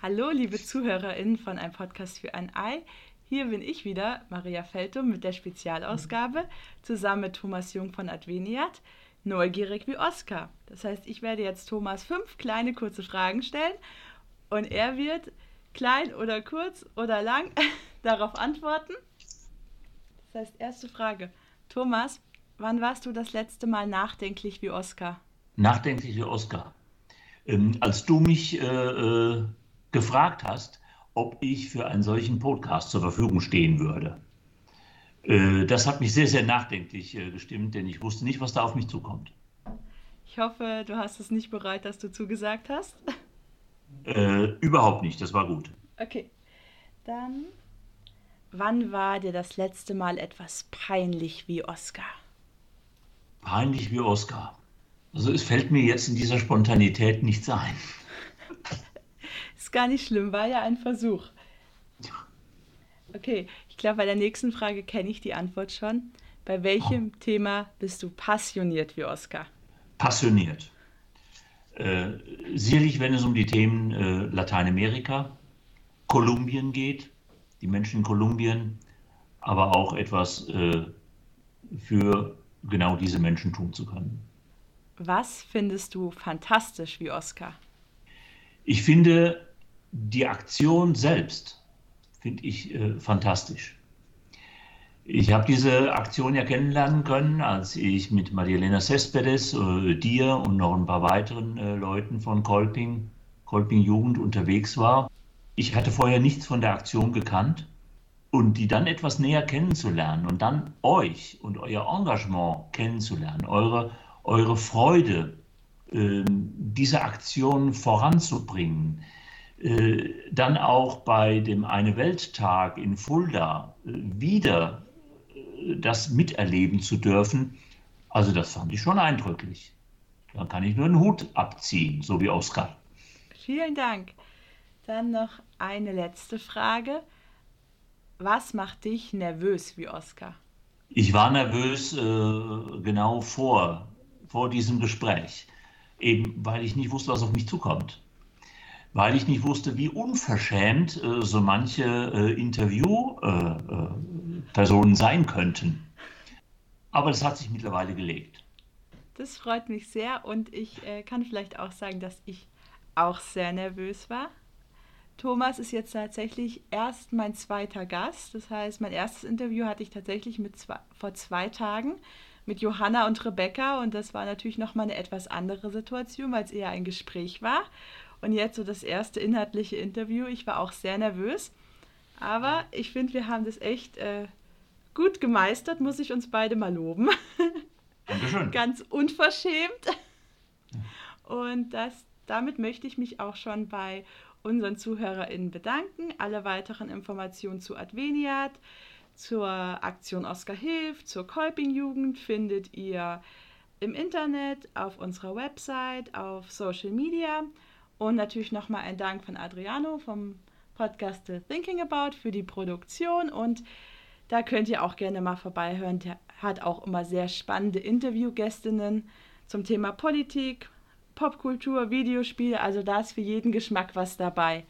Hallo, liebe ZuhörerInnen von einem Podcast für ein Ei. Hier bin ich wieder, Maria Feltum, mit der Spezialausgabe, zusammen mit Thomas Jung von Adveniat, neugierig wie Oscar. Das heißt, ich werde jetzt Thomas fünf kleine kurze Fragen stellen und er wird klein oder kurz oder lang darauf antworten. Das heißt, erste Frage. Thomas, wann warst du das letzte Mal nachdenklich wie Oscar? Nachdenklich wie Oscar. Ähm, als du mich äh, äh, gefragt hast, ob ich für einen solchen Podcast zur Verfügung stehen würde. Äh, das hat mich sehr, sehr nachdenklich äh, gestimmt, denn ich wusste nicht, was da auf mich zukommt. Ich hoffe, du hast es nicht bereut, dass du zugesagt hast. Äh, überhaupt nicht, das war gut. Okay, dann, wann war dir das letzte Mal etwas peinlich wie Oscar? Peinlich wie Oscar. Also es fällt mir jetzt in dieser Spontanität nichts ein. Ist gar nicht schlimm, war ja ein Versuch. Okay, ich glaube, bei der nächsten Frage kenne ich die Antwort schon. Bei welchem oh. Thema bist du passioniert wie Oscar? Passioniert. Äh, sicherlich, wenn es um die Themen äh, Lateinamerika, Kolumbien geht, die Menschen in Kolumbien, aber auch etwas äh, für genau diese Menschen tun zu können. Was findest du fantastisch wie Oscar? Ich finde die Aktion selbst finde ich äh, fantastisch. Ich habe diese Aktion ja kennenlernen können, als ich mit Marielena Cespedes, äh, dir und noch ein paar weiteren äh, Leuten von Kolping, Kolping Jugend unterwegs war. Ich hatte vorher nichts von der Aktion gekannt und die dann etwas näher kennenzulernen und dann euch und euer Engagement kennenzulernen, eure, eure Freude, äh, diese Aktion voranzubringen, dann auch bei dem Eine Welttag in Fulda äh, wieder äh, das miterleben zu dürfen, also das fand ich schon eindrücklich. Da kann ich nur einen Hut abziehen, so wie Oskar. Vielen Dank. Dann noch eine letzte Frage. Was macht dich nervös wie Oskar? Ich war nervös äh, genau vor, vor diesem Gespräch, eben weil ich nicht wusste, was auf mich zukommt weil ich nicht wusste, wie unverschämt äh, so manche äh, Interviewpersonen äh, sein könnten. Aber das hat sich mittlerweile gelegt. Das freut mich sehr und ich äh, kann vielleicht auch sagen, dass ich auch sehr nervös war. Thomas ist jetzt tatsächlich erst mein zweiter Gast. Das heißt, mein erstes Interview hatte ich tatsächlich mit zwei, vor zwei Tagen mit Johanna und Rebecca und das war natürlich nochmal eine etwas andere Situation, weil es eher ein Gespräch war. Und jetzt so das erste inhaltliche Interview. Ich war auch sehr nervös. Aber ich finde, wir haben das echt äh, gut gemeistert, muss ich uns beide mal loben. Dankeschön. Ganz unverschämt. Und das, damit möchte ich mich auch schon bei unseren ZuhörerInnen bedanken. Alle weiteren Informationen zu Adveniat, zur Aktion Oscar Hilft, zur Kolping-Jugend findet ihr im Internet, auf unserer Website, auf Social Media. Und natürlich nochmal ein Dank von Adriano vom Podcast The Thinking About für die Produktion. Und da könnt ihr auch gerne mal vorbeihören. Der hat auch immer sehr spannende Interviewgästinnen zum Thema Politik, Popkultur, Videospiele. Also da ist für jeden Geschmack was dabei.